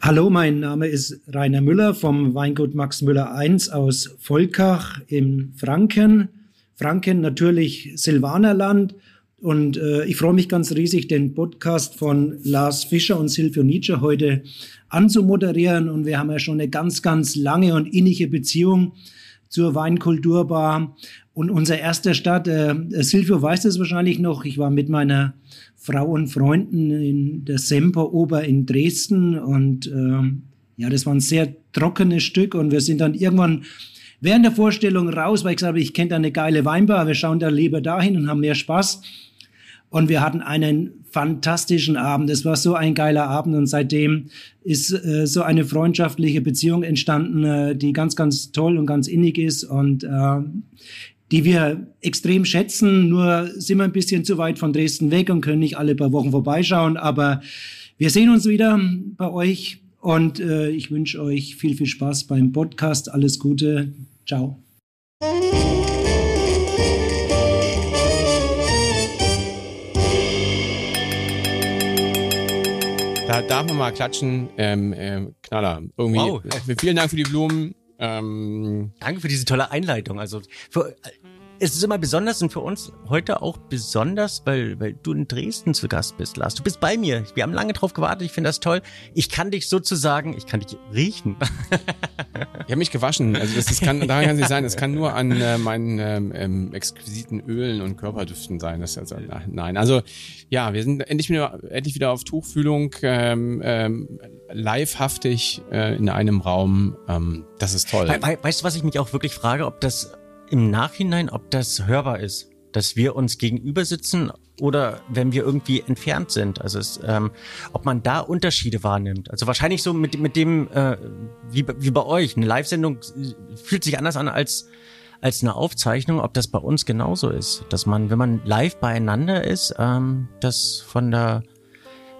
Hallo, mein Name ist Rainer Müller vom Weingut Max Müller I aus Volkach im Franken. Franken natürlich Silvanerland. Und äh, ich freue mich ganz riesig, den Podcast von Lars Fischer und Silvio Nietzsche heute anzumoderieren. Und wir haben ja schon eine ganz, ganz lange und innige Beziehung zur Weinkulturbar. Und unser erster Start, äh, Silvio weiß das wahrscheinlich noch, ich war mit meiner Frau und Freunden in der Semperoper in Dresden und äh, ja, das war ein sehr trockenes Stück und wir sind dann irgendwann während der Vorstellung raus, weil ich gesagt habe, ich kenne da eine geile Weinbar, wir schauen da lieber dahin und haben mehr Spaß. Und wir hatten einen fantastischen Abend. Es war so ein geiler Abend und seitdem ist äh, so eine freundschaftliche Beziehung entstanden, äh, die ganz, ganz toll und ganz innig ist. Und äh, die wir extrem schätzen. Nur sind wir ein bisschen zu weit von Dresden weg und können nicht alle paar Wochen vorbeischauen. Aber wir sehen uns wieder bei euch und äh, ich wünsche euch viel, viel Spaß beim Podcast. Alles Gute. Ciao. Da darf man mal klatschen. Ähm, ähm, Knaller. Irgendwie. Wow. Vielen Dank für die Blumen. Ähm, Danke für diese tolle Einleitung. Also für, es ist immer besonders und für uns heute auch besonders, weil, weil du in Dresden zu Gast bist, Lars. Du bist bei mir. Wir haben lange drauf gewartet. Ich finde das toll. Ich kann dich sozusagen, ich kann dich riechen. ich habe mich gewaschen. Also das, das kann, daran kann es nicht sein. Das kann nur an äh, meinen ähm, ähm, exquisiten Ölen und Körperdüften sein. Das also, nein. Also ja, wir sind endlich wieder, endlich wieder auf Tuchfühlung, ähm, ähm, livehaftig äh, in einem Raum. Ähm, das ist toll. We we weißt du, was ich mich auch wirklich frage, ob das im Nachhinein, ob das hörbar ist, dass wir uns gegenüber sitzen oder wenn wir irgendwie entfernt sind. Also es, ähm, ob man da Unterschiede wahrnimmt. Also wahrscheinlich so mit, mit dem, äh, wie, wie bei euch. Eine Live-Sendung fühlt sich anders an als als eine Aufzeichnung, ob das bei uns genauso ist. Dass man, wenn man live beieinander ist, ähm, das von der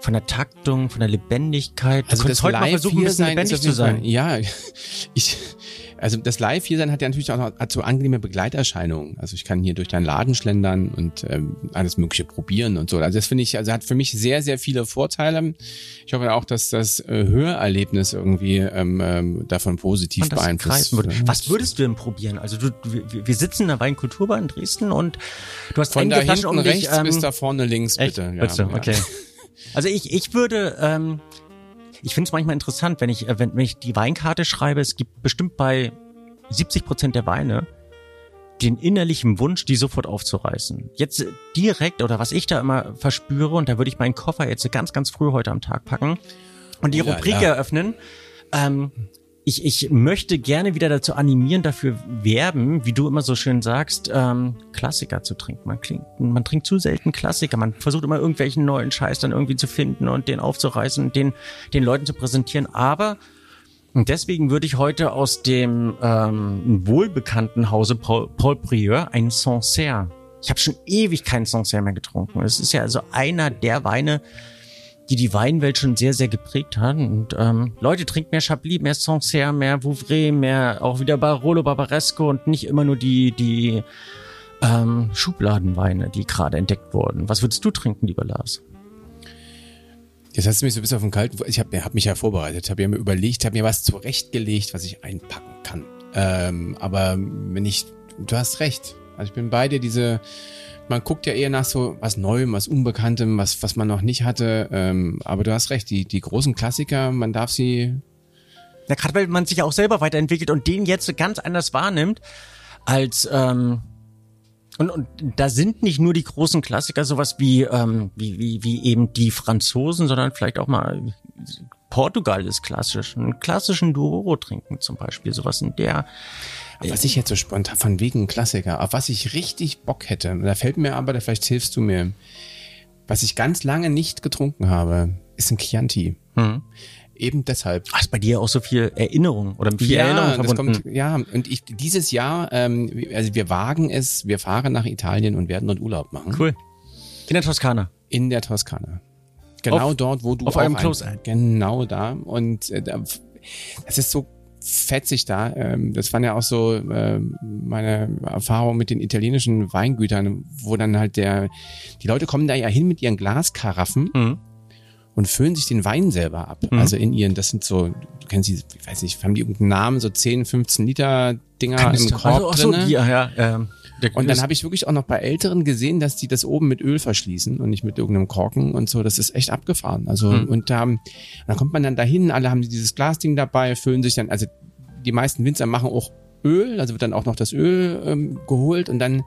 von der Taktung, von der Lebendigkeit. Also das heute mal versuchen, ein bisschen lebendig zu sein. Ja, ich also das Live hier sein hat ja natürlich auch noch, hat so angenehme Begleiterscheinungen. Also ich kann hier durch deinen Laden schlendern und ähm, alles Mögliche probieren und so. Also das finde ich, also hat für mich sehr, sehr viele Vorteile. Ich hoffe auch, dass das äh, Hörerlebnis irgendwie ähm, ähm, davon positiv beeinflusst wird. Was würdest du denn probieren? Also du, wir, wir sitzen in der Weinkulturbar in Dresden und du hast von da hinten um rechts dich, ähm, bis da vorne links, echt? bitte. Ja, bitte, okay. Also ich, ich würde ähm, ich finde es manchmal interessant, wenn ich, äh, wenn, wenn ich die Weinkarte schreibe, es gibt bestimmt bei 70 Prozent der Weine den innerlichen Wunsch, die sofort aufzureißen. Jetzt direkt oder was ich da immer verspüre, und da würde ich meinen Koffer jetzt ganz, ganz früh heute am Tag packen und die oh, Rubrik ja. eröffnen. Ähm, ich, ich möchte gerne wieder dazu animieren, dafür werben, wie du immer so schön sagst, ähm, Klassiker zu trinken. Man, klingt, man trinkt zu selten Klassiker. Man versucht immer irgendwelchen neuen Scheiß dann irgendwie zu finden und den aufzureißen und den, den Leuten zu präsentieren. Aber und deswegen würde ich heute aus dem ähm, wohlbekannten Hause Paul, Paul Prieur ein Sancerre. Ich habe schon ewig keinen Sancerre mehr getrunken. Es ist ja also einer der Weine, die die Weinwelt schon sehr, sehr geprägt hat. Und ähm, Leute, trinkt mehr Chablis, mehr Sancerre, mehr Vouvray, mehr auch wieder Barolo, Barbaresco und nicht immer nur die, die ähm, Schubladenweine, die gerade entdeckt wurden. Was würdest du trinken, lieber Lars? Jetzt hast du mich so ein bisschen auf den kalten. Ich habe hab mich ja vorbereitet, habe mir überlegt, habe mir was zurechtgelegt, was ich einpacken kann. Ähm, aber wenn ich, du hast recht. Also ich bin bei dir, diese man guckt ja eher nach so was Neuem, was Unbekanntem, was, was man noch nicht hatte. Ähm, aber du hast recht, die, die großen Klassiker, man darf sie. Ja, gerade weil man sich auch selber weiterentwickelt und den jetzt ganz anders wahrnimmt als ähm, und, und da sind nicht nur die großen Klassiker sowas wie, ähm, wie, wie, wie eben die Franzosen, sondern vielleicht auch mal Portugal ist klassisch. Einen klassischen Duoro trinken zum Beispiel, sowas in der was ich jetzt so spontan, von wegen Klassiker, auf was ich richtig Bock hätte, da fällt mir aber, da vielleicht hilfst du mir, was ich ganz lange nicht getrunken habe, ist ein Chianti. Mhm. Eben deshalb. Ach, ist bei dir auch so viel Erinnerung oder viel ja, Erinnerung verbunden? Kommt, ja, und ich dieses Jahr, ähm, also wir wagen es, wir fahren nach Italien und werden dort Urlaub machen. Cool. In der Toskana. In der Toskana. Genau auf, dort, wo du auf einem Close. Genau da. Und äh, das ist so fetzig da. Ähm, das waren ja auch so äh, meine Erfahrungen mit den italienischen Weingütern, wo dann halt der, die Leute kommen da ja hin mit ihren Glaskaraffen mhm. und füllen sich den Wein selber ab. Mhm. Also in ihren, das sind so, du kennst die, ich weiß nicht, haben die irgendeinen Namen, so 10, 15 Liter Dinger im Korb also, so, drinne. die, ja, ja, ähm, Und dann habe ich wirklich auch noch bei Älteren gesehen, dass die das oben mit Öl verschließen und nicht mit irgendeinem Korken und so. Das ist echt abgefahren. Also Mhm. und da, ähm, dann kommt man dann dahin, alle haben dieses Glasding dabei, füllen sich dann, also die meisten Winzer machen auch Öl, also wird dann auch noch das Öl ähm, geholt und dann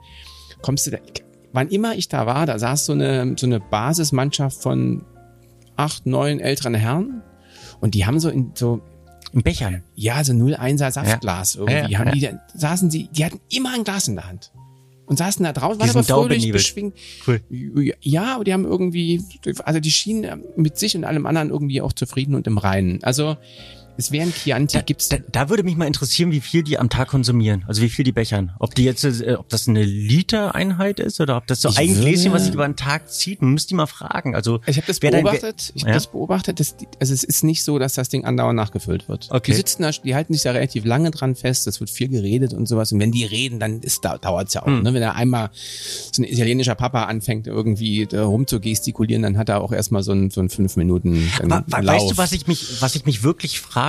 kommst du da, wann immer ich da war, da saß so eine, so eine Basismannschaft von acht, neun älteren Herren und die haben so in so Im Bechern. ja, so 01er Saftglas irgendwie. Ja, haben ja. die, da saßen sie, die hatten immer ein Glas in der Hand. Und saßen da draußen, waren aber fröhlich beschwingt. Cool. Ja, aber die haben irgendwie, also die schienen mit sich und allem anderen irgendwie auch zufrieden und im Reinen. Also, es wären Chianti, gibt's, Da, da würde mich mal interessieren, wie viel die am Tag konsumieren. Also wie viel die bechern. Ob die jetzt, äh, ob das eine Liter-Einheit ist oder ob das so Ich ein würde- Gläschen, was sich über den Tag zieht. Man müsste die mal fragen. Also ich habe das beobachtet, ich habe Ja? das beobachtet, dass die, also es ist nicht so, dass das Ding andauernd nachgefüllt wird. Okay. Die sitzen da, die halten sich da relativ lange dran fest, es wird viel geredet und sowas. Und wenn die reden, dann ist da, dauert's ja auch. Hm. Ne? Wenn er einmal so ein italienischer Papa anfängt, irgendwie da rumzugestikulieren, dann hat er auch erstmal so ein, so ein fünf Minuten wa- Lauf. Weißt du, was ich mich, was ich mich wirklich frage?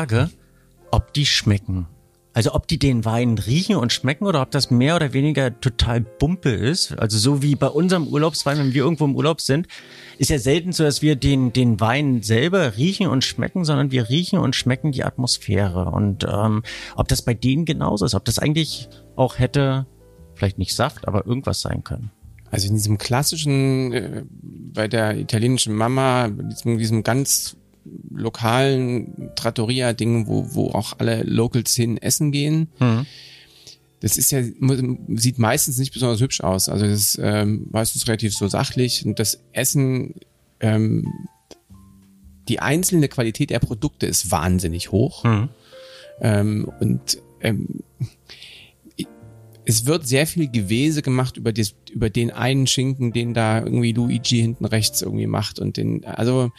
Ob die schmecken. Also ob die den Wein riechen und schmecken oder ob das mehr oder weniger total Bumpe ist. Also so wie bei unserem Urlaubswein, wenn wir irgendwo im Urlaub sind, ist ja selten so, dass wir den, den Wein selber riechen und schmecken, sondern wir riechen und schmecken die Atmosphäre. Und ähm, ob das bei denen genauso ist, ob das eigentlich auch hätte, vielleicht nicht Saft, aber irgendwas sein können. Also in diesem klassischen, äh, bei der italienischen Mama, diesem, diesem ganz lokalen Trattoria-Ding, wo, wo auch alle Locals hin essen gehen. Das ist ja, sieht meistens nicht besonders hübsch aus. Also das ist ähm, meistens relativ so sachlich und das Essen, ähm, die einzelne Qualität der Produkte ist wahnsinnig hoch. Ähm, und ähm, es wird sehr viel Gewese gemacht über, das, über den einen Schinken, den da irgendwie Luigi hinten rechts irgendwie macht und den, also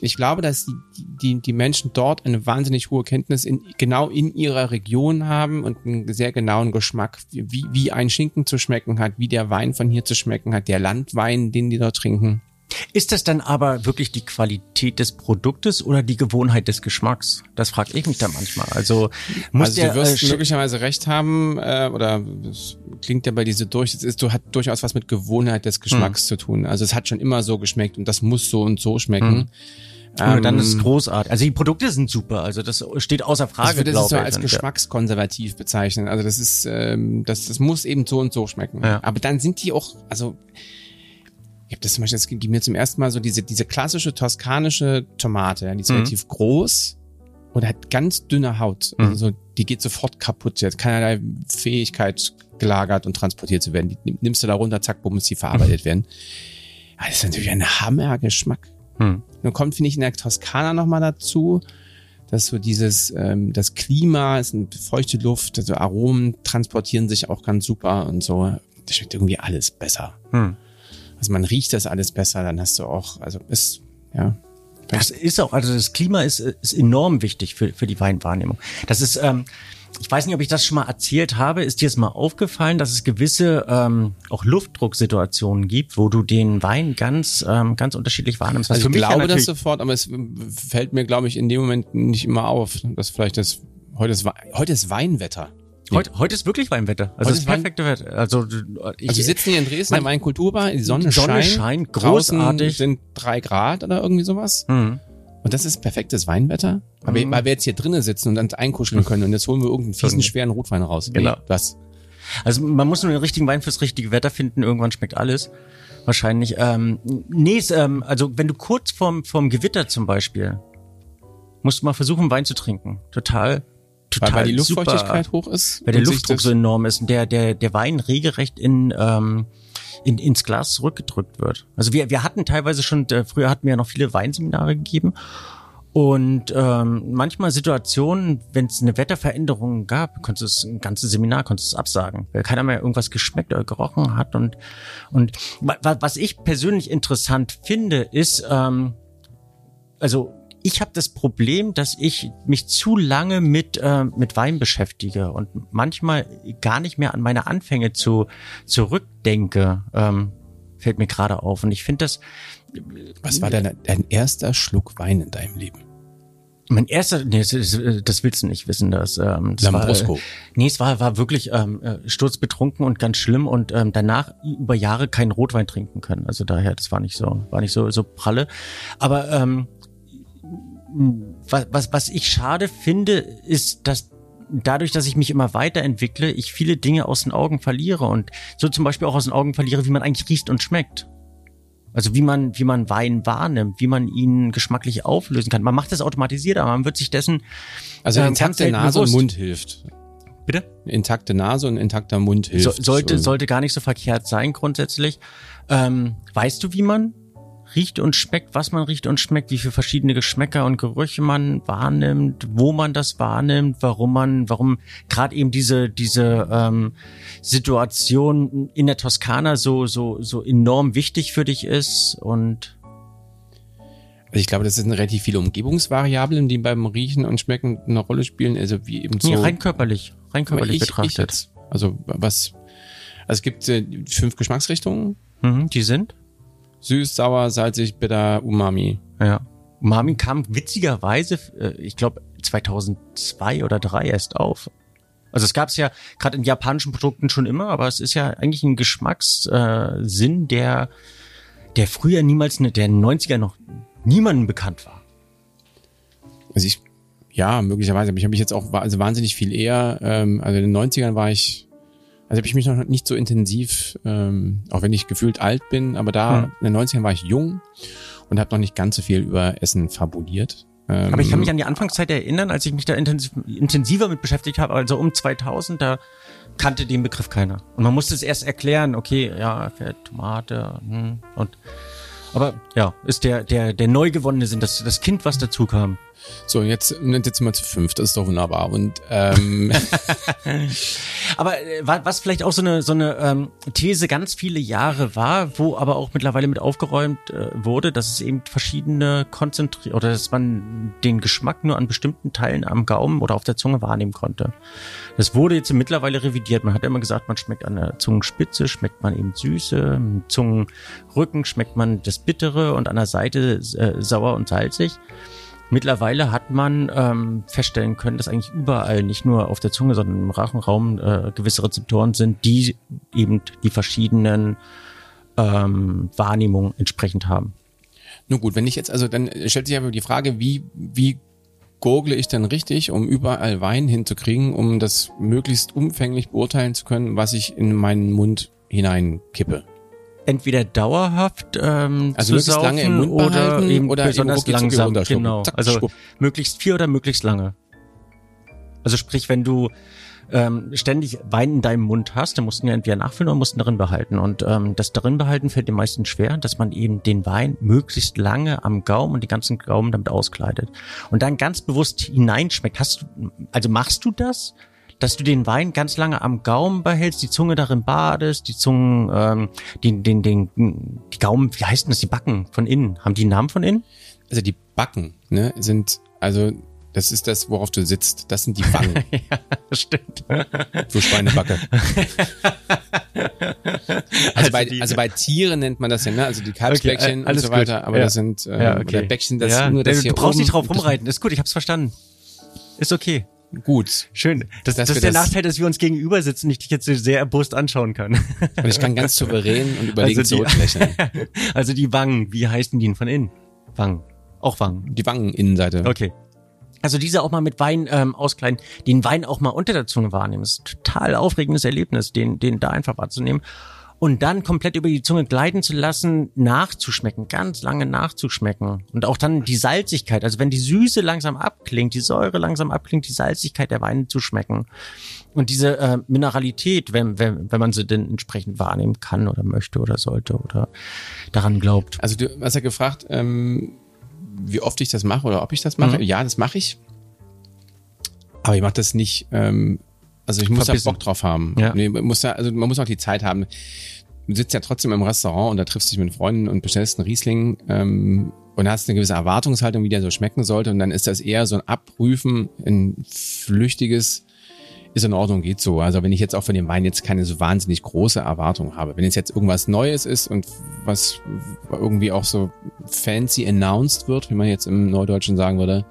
ich glaube, dass die, die, die Menschen dort eine wahnsinnig hohe Kenntnis in, genau in ihrer Region haben und einen sehr genauen Geschmack, wie, wie ein Schinken zu schmecken hat, wie der Wein von hier zu schmecken hat, der Landwein, den die dort trinken. Ist das dann aber wirklich die Qualität des Produktes oder die Gewohnheit des Geschmacks? Das frage ich mich da manchmal. Also muss also der du wirst äh, sch- möglicherweise recht haben, äh, oder es klingt ja bei diese durch, es ist, du hat durchaus was mit Gewohnheit des Geschmacks Hm. zu tun. Also es hat schon immer so geschmeckt und das muss so und so schmecken. und dann ist es Ähm, großartig. Also die Produkte sind super. Also das steht außer ich Frage, würde das so ich. als ja. geschmackskonservativ bezeichnen. Also das ist, ähm, das, das muss eben so und so schmecken. Ja. Aber dann sind die auch, also ich habe das zum Beispiel, das ging mir zum ersten Mal so diese, diese klassische toskanische Tomate, ja, die ist Mhm. relativ groß und hat ganz dünne Haut. Mhm. Also die geht sofort kaputt. Die hat keinerlei Fähigkeit gelagert und transportiert zu werden. Die nimmst du da runter, zack, bumm, muss die verarbeitet werden. Ja, das ist natürlich ein Hammergeschmack. Hm. Dann kommt, finde ich, in der Toskana nochmal dazu, dass so dieses, ähm, das Klima, es ist eine feuchte Luft, also Aromen transportieren sich auch ganz super und so. Das schmeckt irgendwie alles besser. Hm. Also man riecht das alles besser, dann hast du auch, also ist, ja. Das ist auch, also das Klima ist, ist enorm wichtig für, für die Weinwahrnehmung. Das ist, ähm, ich weiß nicht, ob ich das schon mal erzählt habe. Ist dir es mal aufgefallen, dass es gewisse ähm, auch Luftdrucksituationen gibt, wo du den Wein ganz, ähm, ganz unterschiedlich wahrnimmst? Was Also ich mich ja glaube das sofort, aber es fällt mir, glaube ich, in dem Moment nicht immer auf, dass vielleicht das, heute ist, heute ist Weinwetter. Heute, heute ist wirklich Weinwetter. Also das perfekte Wetter. Also, ich, Also wir sitzen hier in Dresden in meinem Kulturbar, die Sonne, Sonne scheint, scheint, großartig. sind drei Grad oder irgendwie sowas. Hm. Und das ist perfektes Weinwetter. Aber Mhm. weil wir jetzt hier drinnen sitzen und dann einkuscheln können und jetzt holen wir irgendeinen fiesen, schweren Rotwein raus. Genau. Nee, das. Also man muss nur den richtigen Wein fürs richtige Wetter finden. Irgendwann schmeckt alles. Wahrscheinlich. Ähm, nee, ähm, also wenn du kurz vorm, vorm Gewitter zum Beispiel, musst du mal versuchen, Wein zu trinken. Total, total Weil, weil die super. Luftfeuchtigkeit hoch ist. Weil der Luftdruck so enorm ist und der, der, der Wein regelrecht in, ähm, in, ins Glas zurückgedrückt wird. Also wir, wir hatten teilweise schon, äh, früher hatten wir ja noch viele Weinseminare gegeben und ähm, manchmal Situationen, wenn es eine Wetterveränderung gab, konntest du ein ganzes Seminar konntest du absagen, weil keiner mehr irgendwas geschmeckt oder gerochen hat. Und, und wa- wa- was ich persönlich interessant finde, ist, ähm, also ich habe das Problem, dass ich mich zu lange mit äh, mit Wein beschäftige und manchmal gar nicht mehr an meine Anfänge zu zurückdenke. Ähm, fällt mir gerade auf und ich finde das Was war dein, dein erster Schluck Wein in deinem Leben? Mein erster, nee, das, das willst du nicht wissen, das, ähm, das Lambrusco. War, nee, es war, war wirklich ähm, äh, sturzbetrunken und ganz schlimm und ähm, danach über Jahre keinen Rotwein trinken können. Also daher, das war nicht so, war nicht so, so pralle. Aber ähm, was, was, was ich schade finde, ist, dass dadurch, dass ich mich immer weiterentwickle, ich viele Dinge aus den Augen verliere und so zum Beispiel auch aus den Augen verliere, wie man eigentlich riecht und schmeckt. Also wie man, wie man Wein wahrnimmt, wie man ihn geschmacklich auflösen kann. Man macht das automatisiert, aber man wird sich dessen. Also ähm, intakte Nase und bewusst. Mund hilft. Bitte? Intakte Nase und intakter Mund hilft. So, sollte, So. sollte gar nicht so verkehrt sein grundsätzlich. Ähm, weißt du, wie man riecht und schmeckt, was man riecht und schmeckt, wie viele verschiedene Geschmäcker und Gerüche man wahrnimmt, wo man das wahrnimmt, warum man, warum gerade eben diese diese ähm, Situation in der Toskana so so so enorm wichtig für dich ist und Also ich glaube, das sind relativ viele Umgebungsvariablen, die beim Riechen und Schmecken eine Rolle spielen. Also wie eben so. nee, rein körperlich, rein körperlich ich, ich betrachtet. jetzt. Also was? Also es gibt äh, fünf Geschmacksrichtungen: Mhm, die sind süß, sauer, salzig, bitter, umami. Ja. Umami kam witzigerweise, äh, ich glaube 2002 oder drei erst auf. Also es gab es ja gerade in japanischen Produkten schon immer, aber es ist ja eigentlich ein Geschmackssinn, äh, der der früher niemals, ne, der in den 90er noch niemandem bekannt war. Also ich, ja, möglicherweise, aber ich habe mich jetzt auch also wahnsinnig viel eher, ähm, also in den 90ern war ich, also habe ich mich noch nicht so intensiv, ähm, auch wenn ich gefühlt alt bin, aber da Hm. in den 90ern war ich jung und habe noch nicht ganz so viel über Essen fabuliert. Ähm, Aber ich kann mich an die Anfangszeit erinnern, als ich mich da intensiv, intensiver mit beschäftigt habe, also um 2000, da kannte den Begriff keiner. Und man musste es erst erklären, okay, ja, Tomate, hm, und aber ja, ist der der der neu gewonnene Sinn, das das Kind, was dazu kam. So, jetzt, und jetzt wir zu fünf, das ist doch wunderbar. Und ähm, Aber äh, wa- was vielleicht auch so eine so eine ähm, These ganz viele Jahre war, wo aber auch mittlerweile mit aufgeräumt äh, wurde, dass es eben verschiedene konzentriert oder dass man den Geschmack nur an bestimmten Teilen am Gaumen oder auf der Zunge wahrnehmen konnte. Das wurde jetzt mittlerweile revidiert. Man hat immer gesagt, man schmeckt an der Zungenspitze, schmeckt man eben Süße, Zungenrücken schmeckt man das Bittere und an der Seite äh, sauer und salzig. Mittlerweile hat man ähm, feststellen können, dass eigentlich überall, nicht nur auf der Zunge, sondern im Rachenraum äh, gewisse Rezeptoren sind, die eben die verschiedenen ähm, Wahrnehmungen entsprechend haben. nun gut, wenn ich jetzt, also dann stellt sich aber die Frage, wie, wie gurgle ich denn richtig, um überall Wein hinzukriegen, um das möglichst umfänglich beurteilen zu können, was ich in meinen Mund hineinkippe. Entweder dauerhaft ähm, Also zu möglichst saufen lange im Mund oder eben oder besonders langsam. Genau. Zack, also schwupp. möglichst viel oder möglichst lange. Also sprich, wenn du ähm, ständig Wein in deinem Mund hast, dann musst du ihn entweder nachfüllen oder musst ihn darin behalten. Und ähm, das darin behalten fällt den meisten schwer, dass man eben den Wein möglichst lange am Gaumen und die ganzen Gaumen damit auskleidet. Und dann ganz bewusst hineinschmeckt. Hast du, also machst du das? Dass du den Wein ganz lange am Gaumen behältst, die Zunge darin badest, die Zungen, ähm, den, den, den, die Gaumen, wie heißt denn das, die Backen von innen? Haben die einen Namen von innen? Also die Backen, ne, sind, also das ist das, worauf du sitzt. Das sind die Wangen, ja, stimmt. so Schweinebacke. Also, bei, die- also bei Tieren nennt man das ja, ne? Also die Kalbsbäckchen Okay, äh, und so weiter, gut. aber Ja. das sind äh, Ja, okay. oder Bäckchen, das ja, nur das du hier brauchst oben, nicht drauf rumreiten. Ist gut, ich hab's verstanden. Ist okay. Gut. Schön. Das, das ist der das- Nachteil, dass wir uns gegenüber sitzen und ich dich jetzt sehr erbost anschauen kann. Und ich kann ganz souverän und überlegen Also zurücklächeln. also die Wangen, wie heißen die denn von innen? Wangen. Auch Wangen. Die Wangeninnenseite. Okay. Also diese auch mal mit Wein ähm, auskleiden, den Wein auch mal unter der Zunge wahrnehmen. Das ist ein total aufregendes Erlebnis, den, den da einfach wahrzunehmen. Und dann komplett über die Zunge gleiten zu lassen, nachzuschmecken, ganz lange nachzuschmecken. Und auch dann die Salzigkeit, also wenn die Süße langsam abklingt, die Säure langsam abklingt, die Salzigkeit der Weine zu schmecken. Und diese äh, Mineralität, wenn, wenn, wenn man sie denn entsprechend wahrnehmen kann oder möchte oder sollte oder daran glaubt. Also du hast ja gefragt, ähm, wie oft ich das mache oder ob ich das mache. Mhm. Ja, das mache ich. Aber ich mache das nicht, ähm, also ich muss da Verbissen. Bock drauf haben. Ja. Nee, man muss ja, also man muss auch die Zeit haben. Du sitzt ja trotzdem im Restaurant und da triffst dich mit Freunden und bestellst einen Riesling ähm, und hast eine gewisse Erwartungshaltung, wie der so schmecken sollte. Und dann ist das eher so ein Abprüfen, ein flüchtiges, ist in Ordnung, geht so. Also wenn ich jetzt auch von dem Wein jetzt keine so wahnsinnig große Erwartung habe. Wenn es jetzt irgendwas Neues ist und was irgendwie auch so fancy announced wird, wie man jetzt im Neudeutschen sagen würde,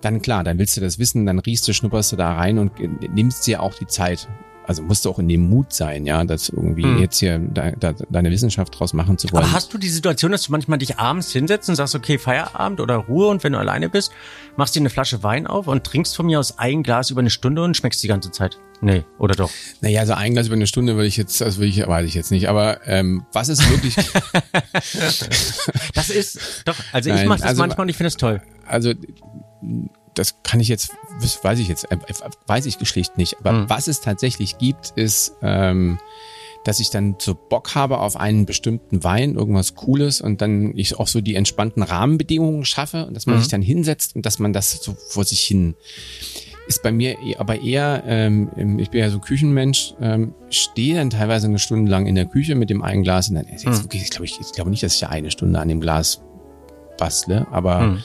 dann klar, dann willst du das wissen, dann riechst du, schnupperst du da rein und nimmst dir auch die Zeit also musst du auch in dem Mut sein, ja, das irgendwie hm. jetzt hier da, da, deine Wissenschaft draus machen zu wollen. Aber hast du die Situation, dass du manchmal dich abends hinsetzt und sagst, okay, Feierabend oder Ruhe und wenn du alleine bist, machst dir eine Flasche Wein auf und trinkst von mir aus ein Glas über eine Stunde und schmeckst die ganze Zeit? Nee, oder doch? Naja, also ein Glas über eine Stunde würde ich jetzt, also würde ich, weiß ich jetzt nicht, aber ähm, was ist wirklich. das ist doch, also Nein, ich mache das also, manchmal und ich finde es toll. Also das kann ich jetzt, weiß ich jetzt, äh, weiß ich schlicht nicht. Aber mhm. was es tatsächlich gibt, ist, ähm, dass ich dann so Bock habe auf einen bestimmten Wein, irgendwas Cooles und dann ich auch so die entspannten Rahmenbedingungen schaffe und dass man mhm. sich dann hinsetzt und dass man das so vor sich hin ist bei mir e, aber eher, ähm, ich bin ja so Küchenmensch, ähm, stehe dann teilweise eine Stunde lang in der Küche mit dem einen Glas und dann jetzt mhm. wirklich, ich glaube ich, ich glaube nicht, dass ich ja eine Stunde an dem Glas bastle, aber mhm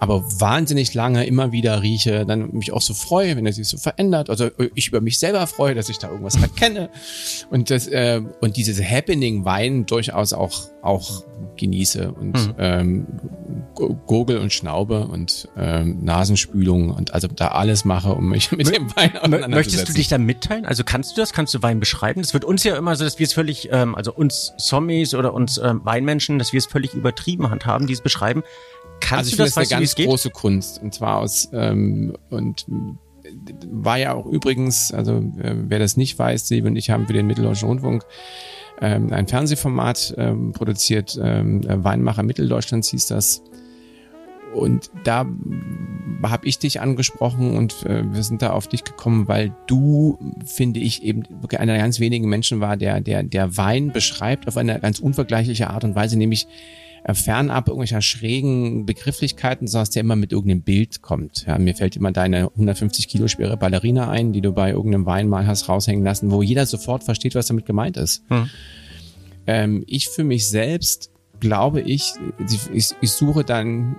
aber wahnsinnig lange immer wieder rieche, dann mich auch so freue, wenn er sich so verändert. Also ich über mich selber freue, dass ich da irgendwas erkenne und das äh, und dieses Happening Wein durchaus auch auch genieße und mhm. ähm, Gurgel und Schnaube und ähm, Nasenspülung und also da alles mache, um mich mit dem Wein auseinanderzusetzen. Möchtest du dich da mitteilen? Also kannst du das? Kannst du Wein beschreiben? Das wird uns ja immer so, dass wir es völlig, ähm, also uns Zombies oder uns ähm, Weinmenschen, dass wir es völlig übertrieben handhaben, die es beschreiben. Kannst also ich du das, das eine ganz große Kunst und zwar aus ähm, und war ja auch übrigens, also äh, wer das nicht weiß, Siebe und ich haben für den Mitteldeutschen Rundfunk ähm, ein Fernsehformat ähm, produziert, ähm, Weinmacher Mitteldeutschlands hieß das. Und da habe ich dich angesprochen und äh, wir sind da auf dich gekommen, weil du, finde ich, eben wirklich einer der ganz wenigen Menschen war, der, der, der Wein beschreibt auf eine ganz unvergleichliche Art und Weise, nämlich äh, fernab irgendwelcher schrägen Begrifflichkeiten, sondern dass der immer mit irgendeinem Bild kommt. Ja, mir fällt immer deine 150 Kilo schwere Ballerina ein, die du bei irgendeinem Wein mal hast raushängen lassen, wo jeder sofort versteht, was damit gemeint ist. Hm. Ähm, ich für mich selbst glaube ich, ich, ich suche dann,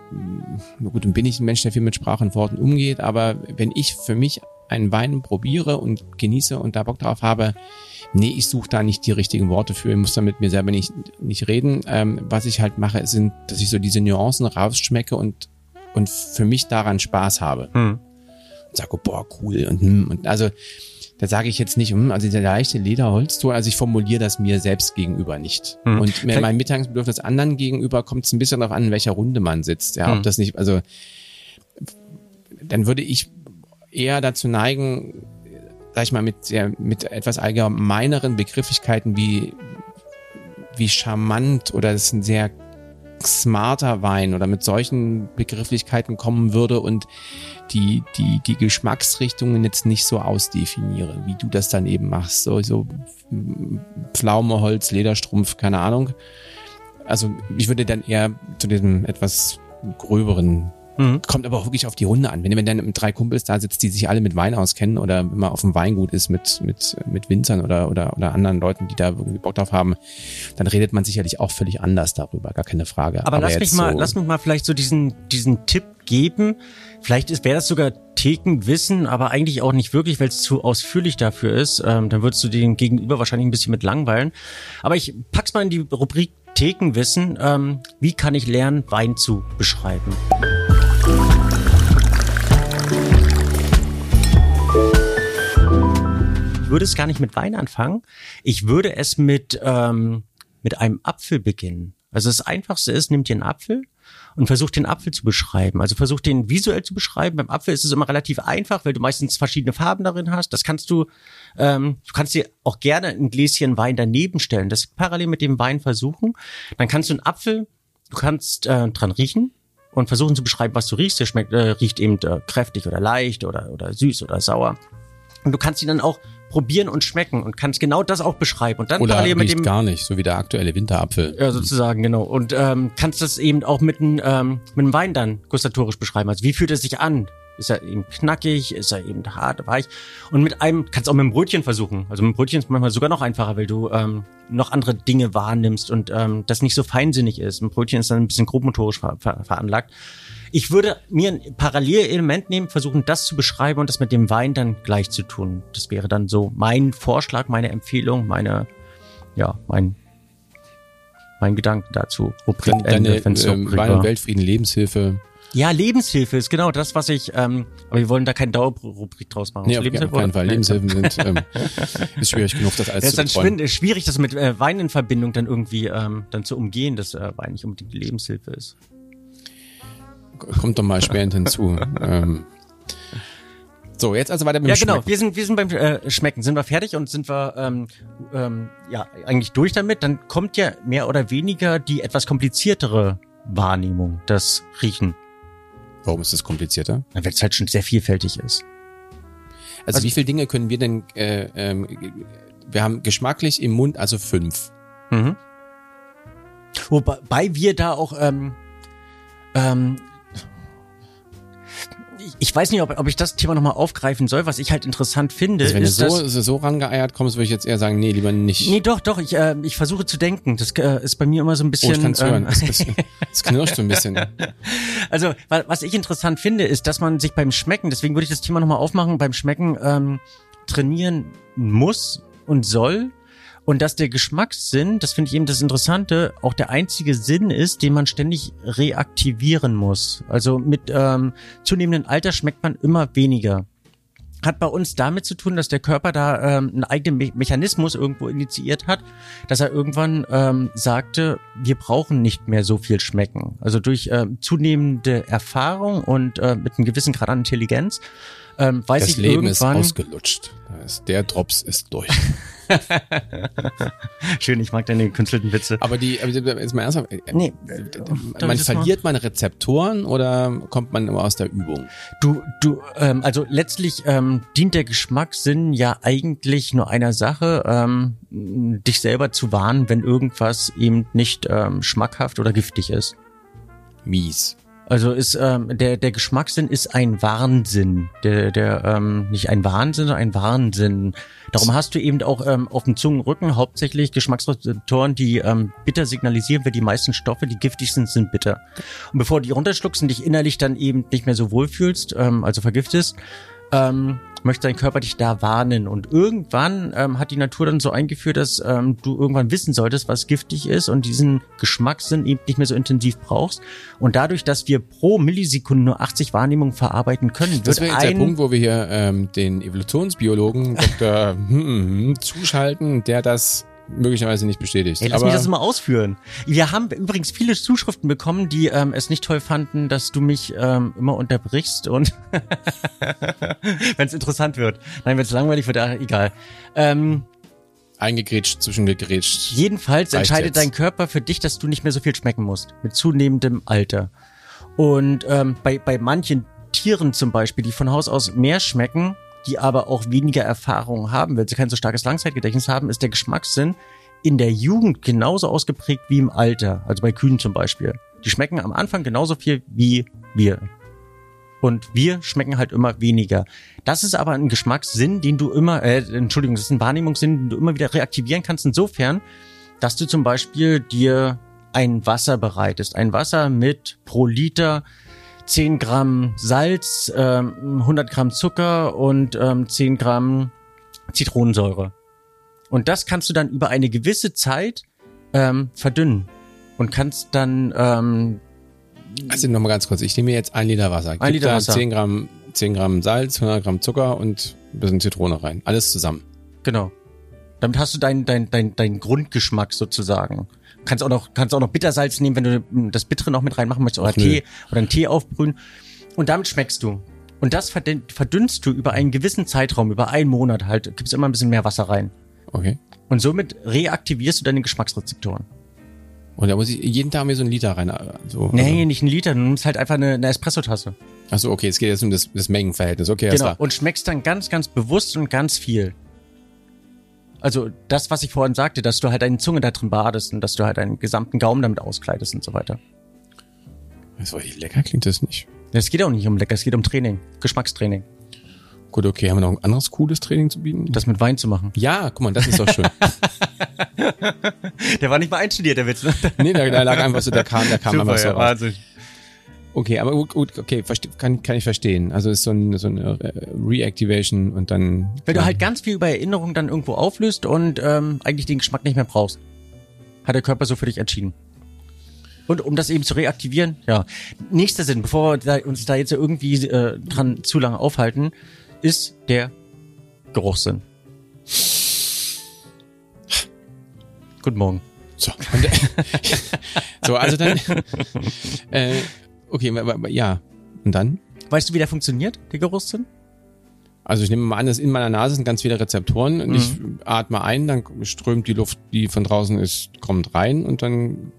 gut, dann bin ich ein Mensch, der viel mit Sprache und Worten umgeht, aber wenn ich für mich einen Wein probiere und genieße und da Bock drauf habe, nee, ich suche da nicht die richtigen Worte für, ich muss da mit mir selber nicht, nicht reden. Ähm, was ich halt mache, sind, dass ich so diese Nuancen rausschmecke und, und für mich daran Spaß habe. Hm. Und sage, boah, cool. Und, hm, und also, da sage ich jetzt nicht, hm, also der leichte Lederholzton, also ich formuliere das mir selbst gegenüber nicht. Hm. Und mir mein Mitteilungsbedürfnis anderen gegenüber kommt es ein bisschen darauf an, in welcher Runde man sitzt. Ja, hm. ob das nicht, also dann würde ich eher dazu neigen, sag ich mal, mit, sehr, mit etwas allgemeineren Begrifflichkeiten wie, wie charmant oder das ist ein sehr smarter Wein oder mit solchen Begrifflichkeiten kommen würde und die, die, die Geschmacksrichtungen jetzt nicht so ausdefiniere, wie du das dann eben machst. So, so Pflaume, Holz, Lederstrumpf, keine Ahnung. Also ich würde dann eher zu diesem etwas gröberen Mhm. Kommt aber auch wirklich auf die Runde an. Wenn, wenn dann drei Kumpels da sitzt, die sich alle mit Wein auskennen oder wenn man auf dem Weingut ist mit, mit, mit Winzern oder, oder, oder anderen Leuten, die da irgendwie Bock drauf haben, dann redet man sicherlich auch völlig anders darüber, gar keine Frage. Aber, aber lass mich mal, so lass mich mal vielleicht so diesen, diesen Tipp geben. Vielleicht wäre das sogar Thekenwissen, aber eigentlich auch nicht wirklich, weil es zu ausführlich dafür ist. Ähm, dann würdest du den Gegenüber wahrscheinlich ein bisschen mit langweilen. Aber ich pack's mal in die Rubrik Thekenwissen. Ähm, wie kann ich lernen, Wein zu beschreiben? Ich würde es gar nicht mit Wein anfangen. Ich würde es mit, ähm, mit einem Apfel beginnen. Also das Einfachste ist, nimmt ihr einen Apfel und versucht den Apfel zu beschreiben. Also versucht den visuell zu beschreiben. Beim Apfel ist es immer relativ einfach, weil du meistens verschiedene Farben darin hast. Das kannst du, ähm, du kannst dir auch gerne ein Gläschen Wein daneben stellen. Das parallel mit dem Wein versuchen. Dann kannst du einen Apfel, du kannst äh, dran riechen und versuchen zu beschreiben, was du riechst. Der schmeckt, äh, riecht eben äh, kräftig oder leicht oder, oder süß oder sauer. Und du kannst ihn dann auch probieren und schmecken und kannst genau das auch beschreiben. Und dann Oder parallel mit dem gar nicht, so wie der aktuelle Winterapfel. Ja, sozusagen, genau. Und ähm, kannst das eben auch mit einem ähm, mit einem Wein dann gustatorisch beschreiben. Also wie fühlt es sich an? Ist er eben knackig? Ist er eben hart, weich? Und mit einem kannst du auch mit dem Brötchen versuchen. Also mit dem Brötchen ist manchmal sogar noch einfacher, weil du ähm, noch andere Dinge wahrnimmst und ähm, das nicht so feinsinnig ist. Ein Brötchen ist dann ein bisschen grobmotorisch ver ver veranlagt. Ich würde mir ein Parallelelement nehmen, versuchen, das zu beschreiben und das mit dem Wein dann gleich zu tun. Das wäre dann so mein Vorschlag, meine Empfehlung, meine, ja, mein, mein Gedanke dazu. Rubrik Deine, Ende, deine äh, Wein und Weltfrieden, Lebenshilfe. Ja, Lebenshilfe ist genau das, was ich, ähm, aber wir wollen da keine Dauerrubrik draus machen. Nee, auf keinen Fall. Lebenshilfen sind, ähm, ist schwierig genug, das alles ja, zu dann schwierig, das mit äh, Wein in Verbindung dann irgendwie ähm, dann zu umgehen, dass äh, Wein nicht unbedingt die Lebenshilfe ist kommt doch mal später hinzu. ähm. So, jetzt also weiter mit dem Ja, genau. Schmecken. Wir sind, wir sind beim äh, Schmecken. Sind wir fertig und sind wir ähm, ähm, ja eigentlich durch damit? Dann kommt ja mehr oder weniger die etwas kompliziertere Wahrnehmung, das Riechen. Warum ist das komplizierter? Weil es halt schon sehr vielfältig ist. Also, also wie viele Dinge können wir denn? Äh, ähm, wir haben geschmacklich im Mund also fünf. Mhm. Wobei wir da auch ähm, ähm, ich weiß nicht, ob, ob ich das Thema nochmal aufgreifen soll. Was ich halt interessant finde, also wenn ist, du so, dass, so rangeeiert kommst, würde ich jetzt eher sagen, nee, lieber nicht. Nee, doch, doch. Ich, äh, ich versuche zu denken. Das äh, ist bei mir immer so ein bisschen. Oh, ich kann's ähm, hören. Das, das knirscht so ein bisschen. Also, was ich interessant finde, ist, dass man sich beim Schmecken, deswegen würde ich das Thema nochmal aufmachen, beim Schmecken ähm, trainieren muss und soll und dass der Geschmackssinn, das finde ich eben das Interessante, auch der einzige Sinn ist, den man ständig reaktivieren muss. Also mit ähm, zunehmendem Alter schmeckt man immer weniger. Hat bei uns damit zu tun, dass der Körper da ähm, einen eigenen Me Mechanismus irgendwo initiiert hat, dass er irgendwann ähm, sagte, wir brauchen nicht mehr so viel schmecken. Also durch ähm, zunehmende Erfahrung und äh, mit einem gewissen Grad an Intelligenz ähm, weiß das ich Leben irgendwann, ist ausgelutscht. Der Drops ist durch. Schön, ich mag deine künstlichen Witze. Aber die, aber jetzt mal ernsthaft, äh, nee, man verliert man Rezeptoren oder kommt man immer aus der Übung? Du, du, ähm, also letztlich ähm, dient der Geschmackssinn ja eigentlich nur einer Sache, ähm, dich selber zu warnen, wenn irgendwas eben nicht ähm, schmackhaft oder giftig ist. Mies. Also ist ähm, der der Geschmackssinn ist ein Wahnsinn, der der ähm, nicht ein Wahnsinn, sondern ein Wahnsinn. Darum hast du eben auch ähm, auf dem Zungenrücken hauptsächlich Geschmacksrezeptoren, die ähm, bitter signalisieren, weil die meisten Stoffe, die giftig sind, sind bitter. Und bevor du die runterschluckst und dich innerlich dann eben nicht mehr so wohlfühlst, ähm, also vergiftest, ähm, möchte dein Körper dich da warnen. Und irgendwann ähm, hat die Natur dann so eingeführt, dass ähm, du irgendwann wissen solltest, was giftig ist und diesen Geschmackssinn eben nicht mehr so intensiv brauchst. Und dadurch, dass wir pro Millisekunde nur 80 Wahrnehmungen verarbeiten können, das wäre jetzt der Punkt, wo wir hier ähm, den Evolutionsbiologen Dr. zuschalten, der das möglicherweise nicht bestätigt. Hey, lass mich das mal ausführen. Wir haben übrigens viele Zuschriften bekommen, die ähm, es nicht toll fanden, dass du mich ähm, immer unterbrichst und wenn es interessant wird. Nein, wenn es langweilig wird, ach, egal. Ähm, Eingegrätscht, zwischengegrätscht. Jedenfalls entscheidet jetzt. dein Körper für dich, dass du nicht mehr so viel schmecken musst. Mit zunehmendem Alter. Und ähm, bei, bei manchen Tieren zum Beispiel, die von Haus aus mehr schmecken, die aber auch weniger Erfahrung haben, weil sie kein so starkes Langzeitgedächtnis haben, ist der Geschmackssinn in der Jugend genauso ausgeprägt wie im Alter. Also bei Kühen zum Beispiel. Die schmecken am Anfang genauso viel wie wir. Und wir schmecken halt immer weniger. Das ist aber ein Geschmackssinn, den du immer, äh, Entschuldigung, das ist ein Wahrnehmungssinn, den du immer wieder reaktivieren kannst, insofern, dass du zum Beispiel dir ein Wasser bereitest. Ein Wasser mit pro Liter 10 Gramm Salz, ähm, 100 Gramm Zucker und ähm, 10 Gramm Zitronensäure. Und das kannst du dann über eine gewisse Zeit ähm, verdünnen und kannst dann ähm, also nochmal ganz kurz, ich nehme jetzt ein Liter Wasser. Ein Liter Wasser. 10 Gramm, 10 Gramm Salz, 100 Gramm Zucker und ein bisschen Zitrone rein. Alles zusammen. Genau. Damit hast du deinen dein, dein, dein Grundgeschmack sozusagen. Kannst auch noch, kannst auch noch Bittersalz nehmen, wenn du das Bittere noch mit reinmachen möchtest oder Ach, Tee oder einen Tee aufbrühen. Und damit schmeckst du. Und das verdünnst du über einen gewissen Zeitraum, über einen Monat halt, gibst immer ein bisschen mehr Wasser rein. Okay. Und somit reaktivierst du deine Geschmacksrezeptoren. Und da muss ich jeden Tag mir so einen Liter rein. So, nee, also. nicht einen Liter, du nimmst halt einfach eine, eine Espressotasse. Achso, okay, es geht jetzt um das, das Mengenverhältnis. Okay, genau. Und schmeckst dann ganz, ganz bewusst und ganz viel. Also das, was ich vorhin sagte, dass du halt deine Zunge da drin badest und dass du halt deinen gesamten Gaumen damit auskleidest und so weiter. So lecker klingt das nicht. Es geht auch nicht um lecker, es geht um Training, Geschmackstraining. Gut, okay, haben wir noch ein anderes cooles Training zu bieten? Das mit Wein zu machen. ja, guck mal, das ist doch schön. Der war nicht mal einstudiert, der Witz. Ne? nee, da, da lag einfach so, der kam, der kam einfach so raus. Wahnsinn. Okay, aber gut, okay, kann, kann ich verstehen. Also ist so, ein, so eine äh, Reactivation und dann. Wenn du halt ganz viel über Erinnerungen dann irgendwo auflöst und ähm, eigentlich den Geschmack nicht mehr brauchst, hat der Körper so für dich entschieden. Und um das eben zu reaktivieren, ja. Nächster Sinn, bevor wir da, uns da jetzt irgendwie äh, dran zu lange aufhalten, ist der Geruchssinn. Guten Morgen. So, und, so also dann. äh, okay, ja. Und dann? Weißt du, wie der funktioniert, der Geruchssinn? Also ich nehme mal an, dass in meiner Nase sind ganz viele Rezeptoren und ich atme ein, dann strömt die Luft, die von draußen ist, kommt rein und dann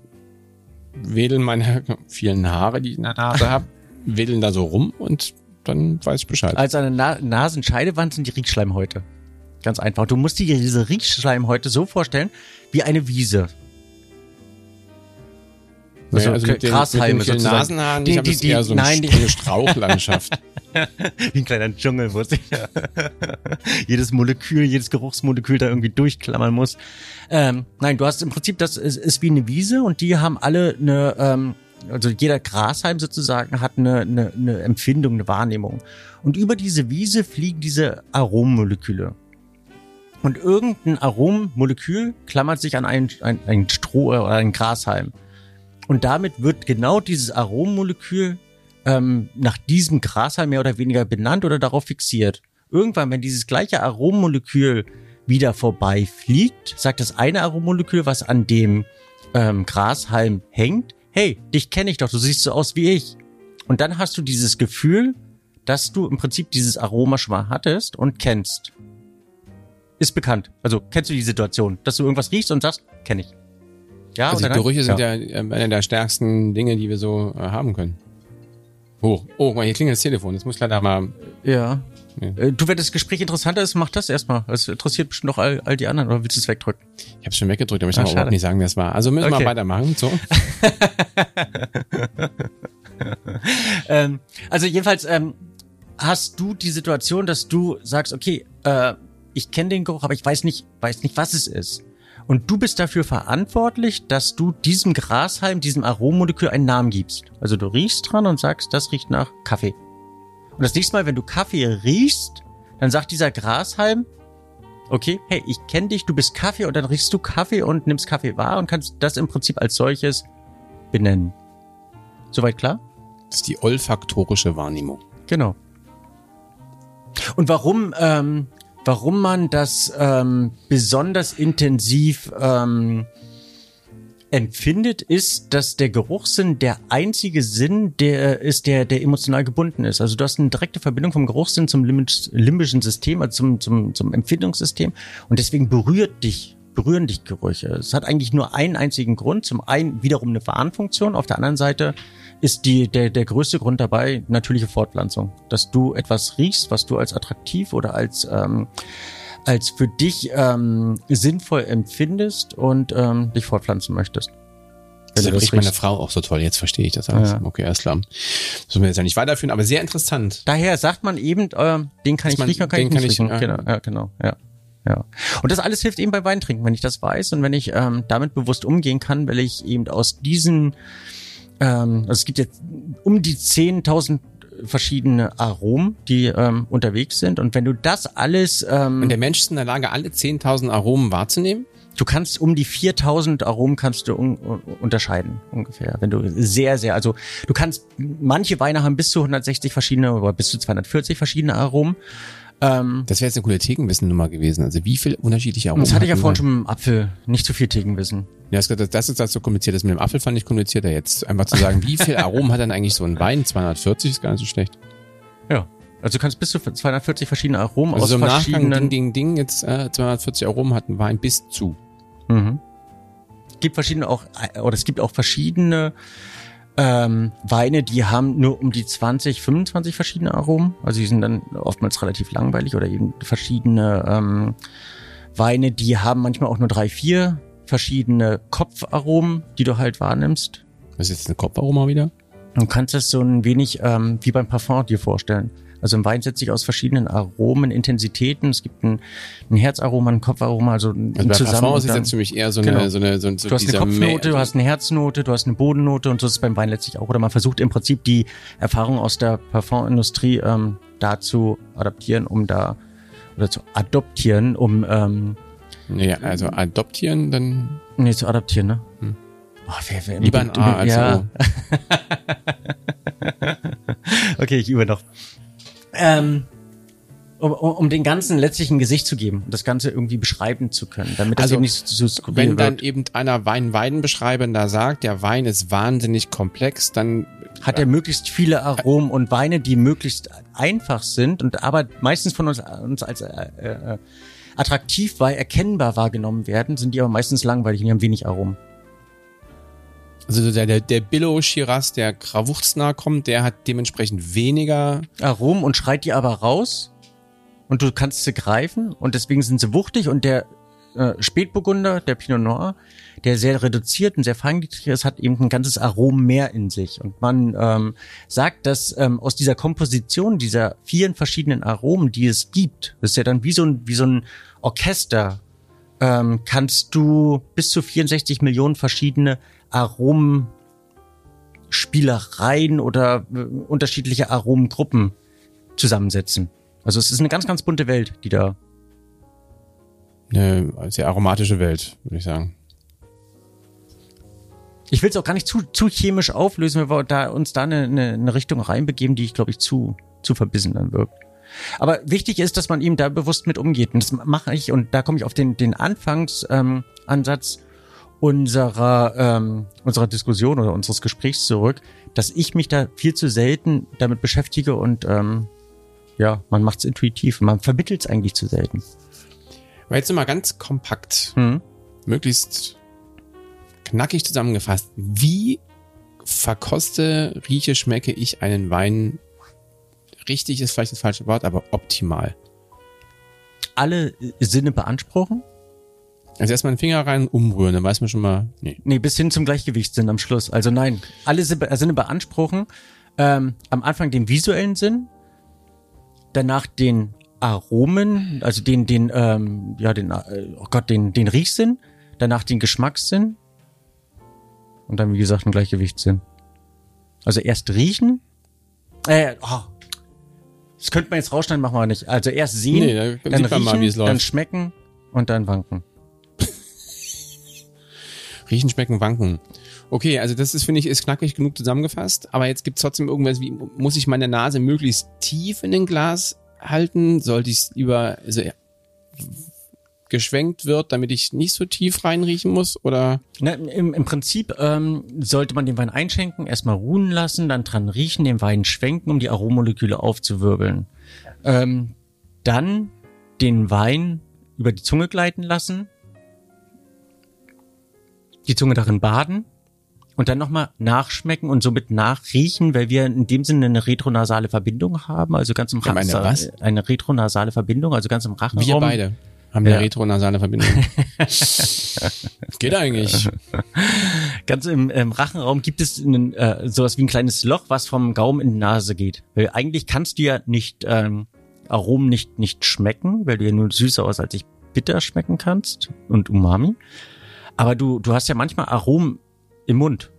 wedeln meine vielen Haare, die ich in der Nase habe, wedeln da so rum und dann weiß ich Bescheid. Also eine Na Nasenscheidewand sind die Riechschleimhäute. Ganz einfach. Du musst dir diese Riechschleimhäute so vorstellen, wie eine Wiese. Naja, so also mit Grashalme mit den sozusagen. Nasenhaaren, Die- ich habe die- die- eher so, nein, eine, Strauchlandschaft. Wie ein kleiner Dschungel, wo sich jedes Molekül, jedes Geruchsmolekül da irgendwie durchklammern muss. Ähm, nein, du hast im Prinzip, das ist, ist wie eine Wiese und die haben alle eine, ähm, also jeder Grashalm sozusagen hat eine, eine, eine Empfindung, eine Wahrnehmung. Und über diese Wiese fliegen diese Arommoleküle. Und irgendein Arommolekül klammert sich an einen, ein, ein Stroh oder einen Grashalm. Und damit wird genau dieses Arommolekül ähm, nach diesem Grashalm mehr oder weniger benannt oder darauf fixiert. Irgendwann, wenn dieses gleiche Arommolekül wieder vorbeifliegt, sagt das eine Arommolekül, was an dem ähm, Grashalm hängt, hey, dich kenne ich doch, du siehst so aus wie ich. Und dann hast du dieses Gefühl, dass du im Prinzip dieses Aroma schon mal hattest und kennst. Ist bekannt. Also kennst du die Situation, dass du irgendwas riechst und sagst, kenne ich. Ja, Also? Gerüche sind ja, äh, eine der stärksten Dinge, die wir so äh, haben können. Oh, oh, mal, hier klingelt das Telefon. Jetzt muss ich leider mal. Ja. Ja. Äh, Du, wenn das Gespräch interessanter ist, mach das erstmal. Es interessiert bestimmt noch all, all die anderen, oder willst du es wegdrücken? Ich habe schon weggedrückt, aber ich kann auch überhaupt nicht sagen, wer es war. Also müssen Okay. wir weitermachen. So. Ähm, also jedenfalls ähm, hast du die Situation, dass du sagst, okay, äh, ich kenne den Geruch, aber ich weiß nicht, weiß nicht, was es ist. Und du bist dafür verantwortlich, dass du diesem Grashalm, diesem Arommolekül einen Namen gibst. Also du riechst dran und sagst, das riecht nach Kaffee. Und das nächste Mal, wenn du Kaffee riechst, dann sagt dieser Grashalm, okay, hey, ich kenne dich, du bist Kaffee und dann riechst du Kaffee und nimmst Kaffee wahr und kannst das im Prinzip als solches benennen. Soweit klar? Das ist die olfaktorische Wahrnehmung. Genau. Und warum, ähm, warum man das ähm, besonders intensiv ähm, empfindet, ist, dass der Geruchssinn der einzige Sinn, der ist, der, der emotional gebunden ist. Also du hast eine direkte Verbindung vom Geruchssinn zum limbisch- limbischen System, also zum, zum, zum Empfindungssystem. Und deswegen berührt dich, berühren dich Gerüche. Es hat eigentlich nur einen einzigen Grund. Zum einen wiederum eine Warnfunktion. Auf der anderen Seite ist die, der, der größte Grund dabei natürliche Fortpflanzung. Dass du etwas riechst, was du als attraktiv oder als, ähm, als für dich ähm, sinnvoll empfindest und ähm, dich fortpflanzen möchtest. Das du das riecht meine. Frau auch so toll. Jetzt verstehe ich das alles. Ja. Okay, alles klar. Müssen wir jetzt ja nicht weiterführen, aber sehr interessant. Daher sagt man eben, ähm, den kann ich man- riechen kann den ich kann nicht ich- riechen. ja. Genau, ja, genau, ja. Ja. Und das alles hilft eben bei Weintrinken, wenn ich das weiß und wenn ich ähm, damit bewusst umgehen kann, weil ich eben aus diesen, ähm, also es gibt jetzt um die 10.000 verschiedene Aromen, die ähm, unterwegs sind. Und wenn du das alles, ähm, Und der Mensch ist in der Lage, alle 10.000 Aromen wahrzunehmen? du kannst um die 4000 Aromen kannst du un un unterscheiden ungefähr, wenn du sehr sehr also du kannst manche Weine haben bis zu 160 verschiedene oder bis zu 240 verschiedene Aromen. Ähm, Das wäre jetzt eine coole Thekenswissen-Nummer gewesen. Also wie viele unterschiedliche Aromen das hatte ich ja vorhin schon mit dem Apfel, nicht zu viel Tegenwissen. Ja, das, das, ist das so kompliziert. Das mit dem Apfel fand ich komplizierter jetzt. Einfach zu sagen, wie viel Aromen hat denn eigentlich so ein Wein? 240 ist gar nicht so schlecht. Ja. Also du kannst bis zu 240 verschiedene Aromen Also aus so im Nachgang, verschiedenen Ding, Ding, Ding, jetzt äh, 240 Aromen hat ein Wein bis zu. Mhm. Gibt verschiedene auch, oder es gibt auch verschiedene ähm, Weine, die haben nur um die 20, 25 verschiedene Aromen. Also die sind dann oftmals relativ langweilig oder eben verschiedene ähm, Weine, die haben manchmal auch nur drei, vier verschiedene Kopfaromen, die du halt wahrnimmst. Was ist jetzt eine Kopfaroma wieder? Du kannst es so ein wenig ähm, wie beim Parfum dir vorstellen. Also ein Wein setzt sich aus verschiedenen Aromen, Intensitäten. Es gibt ein, ein Herzaroma, ein Kopfaroma, also, also bei zusammen. Parfum ist dann- jetzt für mich eher so eine, Genau. so eine, so, ein- so Du hast eine Kopfnote, Mä- du hast eine Herznote, du hast eine Bodennote und so ist es beim Wein letztlich auch. Oder man versucht im Prinzip die Erfahrung aus der Parfumindustrie ähm, da zu adaptieren, um da oder zu adoptieren, um ähm, Ja, also adoptieren, dann nee, zu adaptieren, ne? Hm. Oh, wer, wer, lieber ein A als ja. O. Okay, ich übe noch. Ähm, um, um um den Ganzen letztlich ein Gesicht zu geben, das Ganze irgendwie beschreiben zu können, damit das Also, eben nicht so skurril Wenn dann wird. eben einer Weinweidenbeschreibender sagt, der Wein ist wahnsinnig komplex, dann hat er möglichst viele Aromen und Weine, die möglichst einfach sind und aber meistens von uns, uns als äh, äh, attraktiv weil erkennbar wahrgenommen werden, sind die aber meistens langweilig und die haben wenig Aromen. Also der, der, der Billo Shiraz, der Krawuchsner kommt, der hat dementsprechend weniger. Aromen und schreit die aber raus und du kannst sie greifen und deswegen sind sie wuchtig und der äh, Spätburgunder, der Pinot Noir, der sehr reduziert und sehr feingliedrig ist, hat eben ein ganzes Arom mehr in sich. Und man ähm, sagt, dass ähm, aus dieser Komposition dieser vielen verschiedenen Aromen, die es gibt, das ist ja dann wie so ein, wie so ein Orchester, ähm, kannst du bis zu 64 Millionen verschiedene Aromen Spielereien oder äh, unterschiedliche Aromengruppen zusammensetzen. Also es ist eine ganz, ganz bunte Welt, die da. Eine sehr aromatische Welt, würde ich sagen. Ich will es auch gar nicht zu, zu chemisch auflösen, weil wir da, uns da eine, eine, eine Richtung reinbegeben, die ich, glaube ich, zu, zu verbissen dann wirkt. Aber wichtig ist, dass man ihm da bewusst mit umgeht. Und das mache ich, und da komme ich auf den, den Anfangsansatz ähm, unserer, ähm, unserer Diskussion oder unseres Gesprächs zurück, dass ich mich da viel zu selten damit beschäftige und ähm, ja, man macht es intuitiv. Man vermittelt es eigentlich zu selten. Aber jetzt mal ganz kompakt, Hm? möglichst knackig zusammengefasst. Wie verkoste, rieche, schmecke ich einen Wein? Richtig ist vielleicht das falsche Wort, aber optimal. Alle Sinne beanspruchen? Also erstmal einen Finger rein, umrühren, dann weiß man schon mal, nee. Nee, bis hin zum Gleichgewichtssinn am Schluss. Also nein, alle Sin- Sinne beanspruchen. Ähm, am Anfang den visuellen Sinn, danach den Aromen, also den, den, ähm, ja, den, äh, oh Gott, den, den Riechsinn, danach den Geschmackssinn und dann, wie gesagt, einen Gleichgewichtssinn. Also erst riechen, äh, oh, das könnte man jetzt rausschneiden, machen wir nicht. Also erst sehen, Nee, da dann riechen, mal, es dann läuft. schmecken und dann wanken. Riechen, schmecken, wanken. Okay, also das ist, finde ich, ist knackig genug zusammengefasst. Aber jetzt gibt's trotzdem irgendwas wie, muss ich meine Nase möglichst tief in den Glas halten? Sollte ich lieber also, ja, geschwenkt wird, damit ich nicht so tief reinriechen muss? Oder Na, im, Im Prinzip ähm, sollte man den Wein einschenken, erstmal ruhen lassen, dann dran riechen, den Wein schwenken, um die Arommoleküle aufzuwirbeln. Ähm, dann den Wein über die Zunge gleiten lassen, die Zunge darin baden und dann nochmal nachschmecken und somit nachriechen, weil wir in dem Sinne eine retronasale Verbindung haben, also ganz im haben eine Rachen- was? eine retronasale Verbindung, also ganz im Rachenraum. wir beide haben Ja. eine retronasale Verbindung. Geht eigentlich. Ganz im, im Rachenraum gibt es einen, äh, sowas wie ein kleines Loch, was vom Gaumen in die Nase geht. Weil eigentlich kannst du ja nicht ähm, Aromen nicht nicht schmecken, weil du ja nur süßer aus als ich bitter schmecken kannst und Umami. Aber du du hast ja manchmal Aromen im Mund,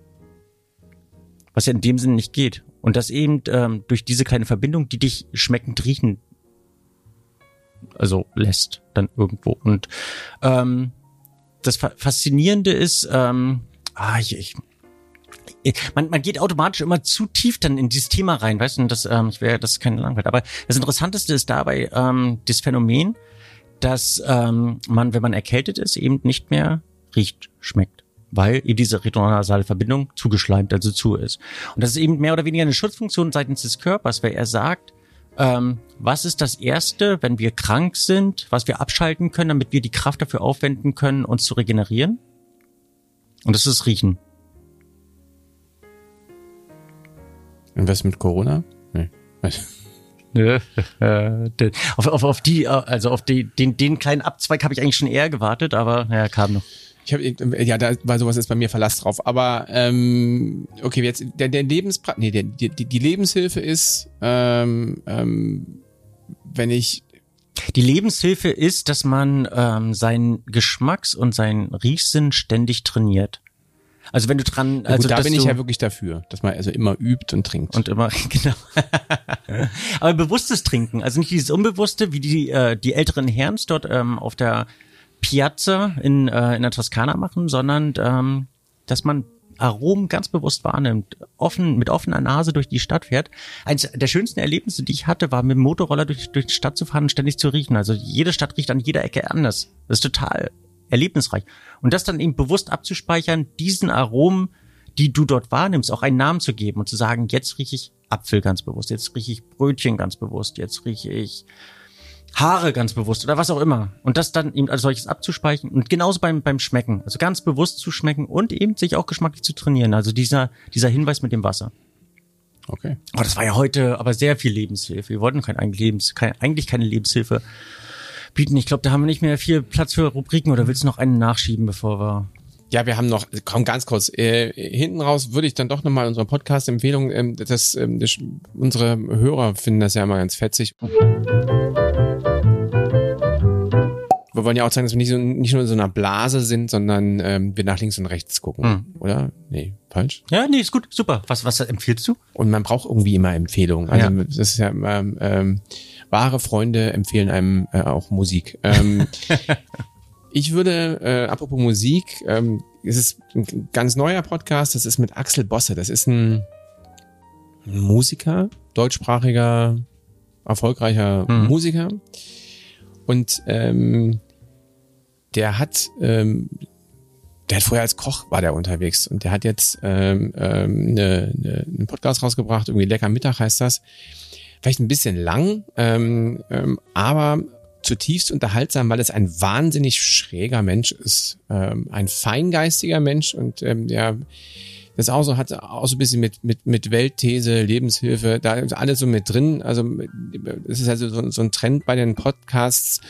was ja in dem Sinne nicht geht. Und das eben ähm, durch diese kleine Verbindung, die dich schmeckend riechen, also lässt dann irgendwo. Und ähm, das Fa- Faszinierende ist, ähm, ah, ich, ich, man, man geht automatisch immer zu tief dann in dieses Thema rein, weißt du, und das, ähm, ich wäre, das ist keine Langweil. Aber das Interessanteste ist dabei ähm, das Phänomen, dass ähm, man, wenn man erkältet ist, eben nicht mehr riecht, schmeckt. Weil eben diese retronasale Verbindung zugeschleimt, also zu ist. Und das ist eben mehr oder weniger eine Schutzfunktion seitens des Körpers, weil er sagt, ähm, was ist das Erste, wenn wir krank sind, was wir abschalten können, damit wir die Kraft dafür aufwenden können, uns zu regenerieren? Und das ist Riechen. Und was mit Corona? Nee. auf, auf, auf die, also auf die, den, den kleinen Abzweig habe ich eigentlich schon eher gewartet, aber ja, kam noch. Ich habe ja, da war sowas ist bei mir Verlass drauf. Aber ähm, okay, jetzt der, der Lebenspra nee, der, die, die Lebenshilfe ist, ähm, ähm, wenn ich die Lebenshilfe ist, dass man ähm, seinen Geschmacks- und seinen Riechsinn ständig trainiert. Also wenn du dran, also gut, da bin ich ja wirklich dafür, dass man also immer übt und trinkt. Und immer, genau. Aber bewusstes Trinken, also nicht dieses Unbewusste, wie die, äh, die älteren Herren dort ähm, auf der Piazza in, äh, in der Toskana machen, sondern ähm, dass man Aromen ganz bewusst wahrnimmt, offen, mit offener Nase durch die Stadt fährt. Eins der schönsten Erlebnisse, die ich hatte, war mit dem Motorroller durch, durch die Stadt zu fahren und ständig zu riechen. Also jede Stadt riecht an jeder Ecke anders. Das ist total erlebnisreich. Und das dann eben bewusst abzuspeichern, diesen Aromen, die du dort wahrnimmst, auch einen Namen zu geben und zu sagen, jetzt rieche ich Apfel ganz bewusst, jetzt rieche ich Brötchen ganz bewusst, jetzt rieche ich Haare ganz bewusst oder was auch immer. Und das dann eben als solches abzuspeichern und genauso beim, beim Schmecken. Also ganz bewusst zu schmecken und eben sich auch geschmacklich zu trainieren. Also dieser, dieser Hinweis mit dem Wasser. Okay. Oh, das war ja heute aber sehr viel Lebenshilfe. Wir wollten kein, eigentlich, Lebens, kein, eigentlich keine Lebenshilfe bieten. Ich glaube, da haben wir nicht mehr viel Platz für Rubriken oder willst du noch einen nachschieben, bevor wir ja, wir haben noch, komm ganz kurz, äh, hinten raus würde ich dann doch nochmal unsere Podcast-Empfehlung, ähm, das, ähm, das, unsere Hörer finden das ja immer ganz fetzig. Wir wollen ja auch sagen, dass wir nicht, so, nicht nur in so einer Blase sind, sondern ähm, wir nach links und rechts gucken, hm. oder? Nee, falsch? Ja, nee, ist gut, super. Was, was empfiehlst du? Und man braucht irgendwie immer Empfehlungen. Also ja. das ist ja immer, ähm, wahre Freunde empfehlen einem äh, auch Musik. Ähm, ich würde, äh, apropos Musik, ähm, es ist ein ganz neuer Podcast, das ist mit Axel Bosse. Das ist ein Musiker, deutschsprachiger, erfolgreicher mhm. Musiker. Und ähm, der hat, ähm, der hat vorher als Koch war der unterwegs und der hat jetzt ähm, ähm, ne, ne, einen Podcast rausgebracht, irgendwie Lecker Mittag heißt das. Vielleicht ein bisschen lang, ähm, ähm, aber zutiefst unterhaltsam, weil es ein wahnsinnig schräger Mensch ist, ähm, ein feingeistiger Mensch und ähm, der das auch so hat auch so ein bisschen mit mit mit Weltthese, Lebenshilfe, da ist alles so mit drin. Also es ist also so, so ein Trend bei den Podcasts,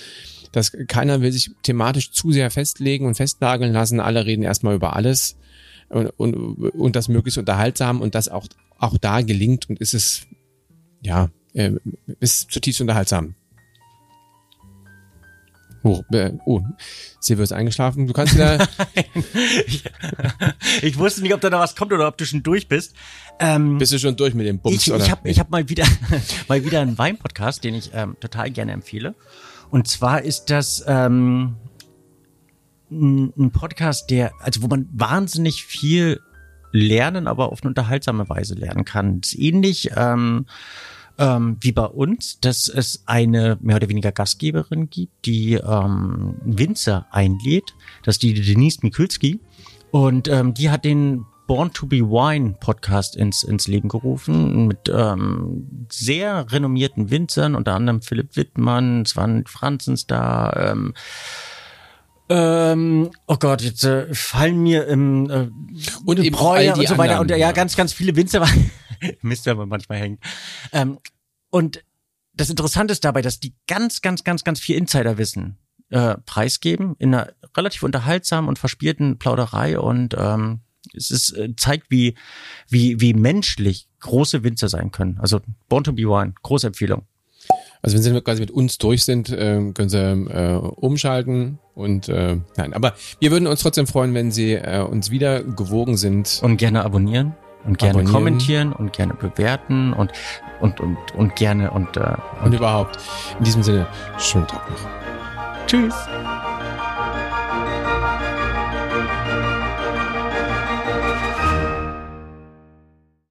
dass keiner will sich thematisch zu sehr festlegen und festnageln lassen. Alle reden erstmal über alles und, und, und das möglichst unterhaltsam und das auch auch da gelingt und ist es ja äh, ist zutiefst unterhaltsam. Oh, äh, oh, Silvio ist eingeschlafen. Du kannst wieder. ich, wusste nicht, ob da noch was kommt oder ob du schon durch bist. Ähm, bist du schon durch mit dem Bums? Ich, oder? ich habe ich hab mal wieder mal wieder einen Wein-Podcast, den ich ähm, total gerne empfehle. Und zwar ist das ähm, ein Podcast, der, also wo man wahnsinnig viel lernen, aber auf eine unterhaltsame Weise lernen kann. Das ist ähnlich. Ähm, ähm, wie bei uns, dass es eine mehr oder weniger Gastgeberin gibt, die ähm, Winzer einlädt. Das ist die Denise Mikulski. Und ähm, die hat den Born to be Wine Podcast ins, ins Leben gerufen mit ähm, sehr renommierten Winzern, unter anderem Philipp Wittmann, Svan Franzens da, ähm, ähm, oh Gott, jetzt äh, fallen mir im äh, und eben Breuer und so weiter anderen, und ja, ganz, ganz viele Winzer. Mist, wenn man manchmal hängt. Ähm, und das Interessante ist dabei, dass die ganz, ganz, ganz, ganz viel Insiderwissen äh, preisgeben in einer relativ unterhaltsamen und verspielten Plauderei und ähm, es ist, äh, zeigt, wie, wie, wie menschlich große Winzer sein können. Also Born to be One, große Empfehlung. Also wenn Sie quasi mit uns durch sind, äh, können Sie äh, umschalten und äh, nein. Aber wir würden uns trotzdem freuen, wenn Sie äh, uns wieder gewogen sind. Und gerne abonnieren und gerne abonnieren. kommentieren und gerne bewerten und und und und gerne und äh, und, und überhaupt. In diesem Sinne, schönen Tag noch. Tschüss.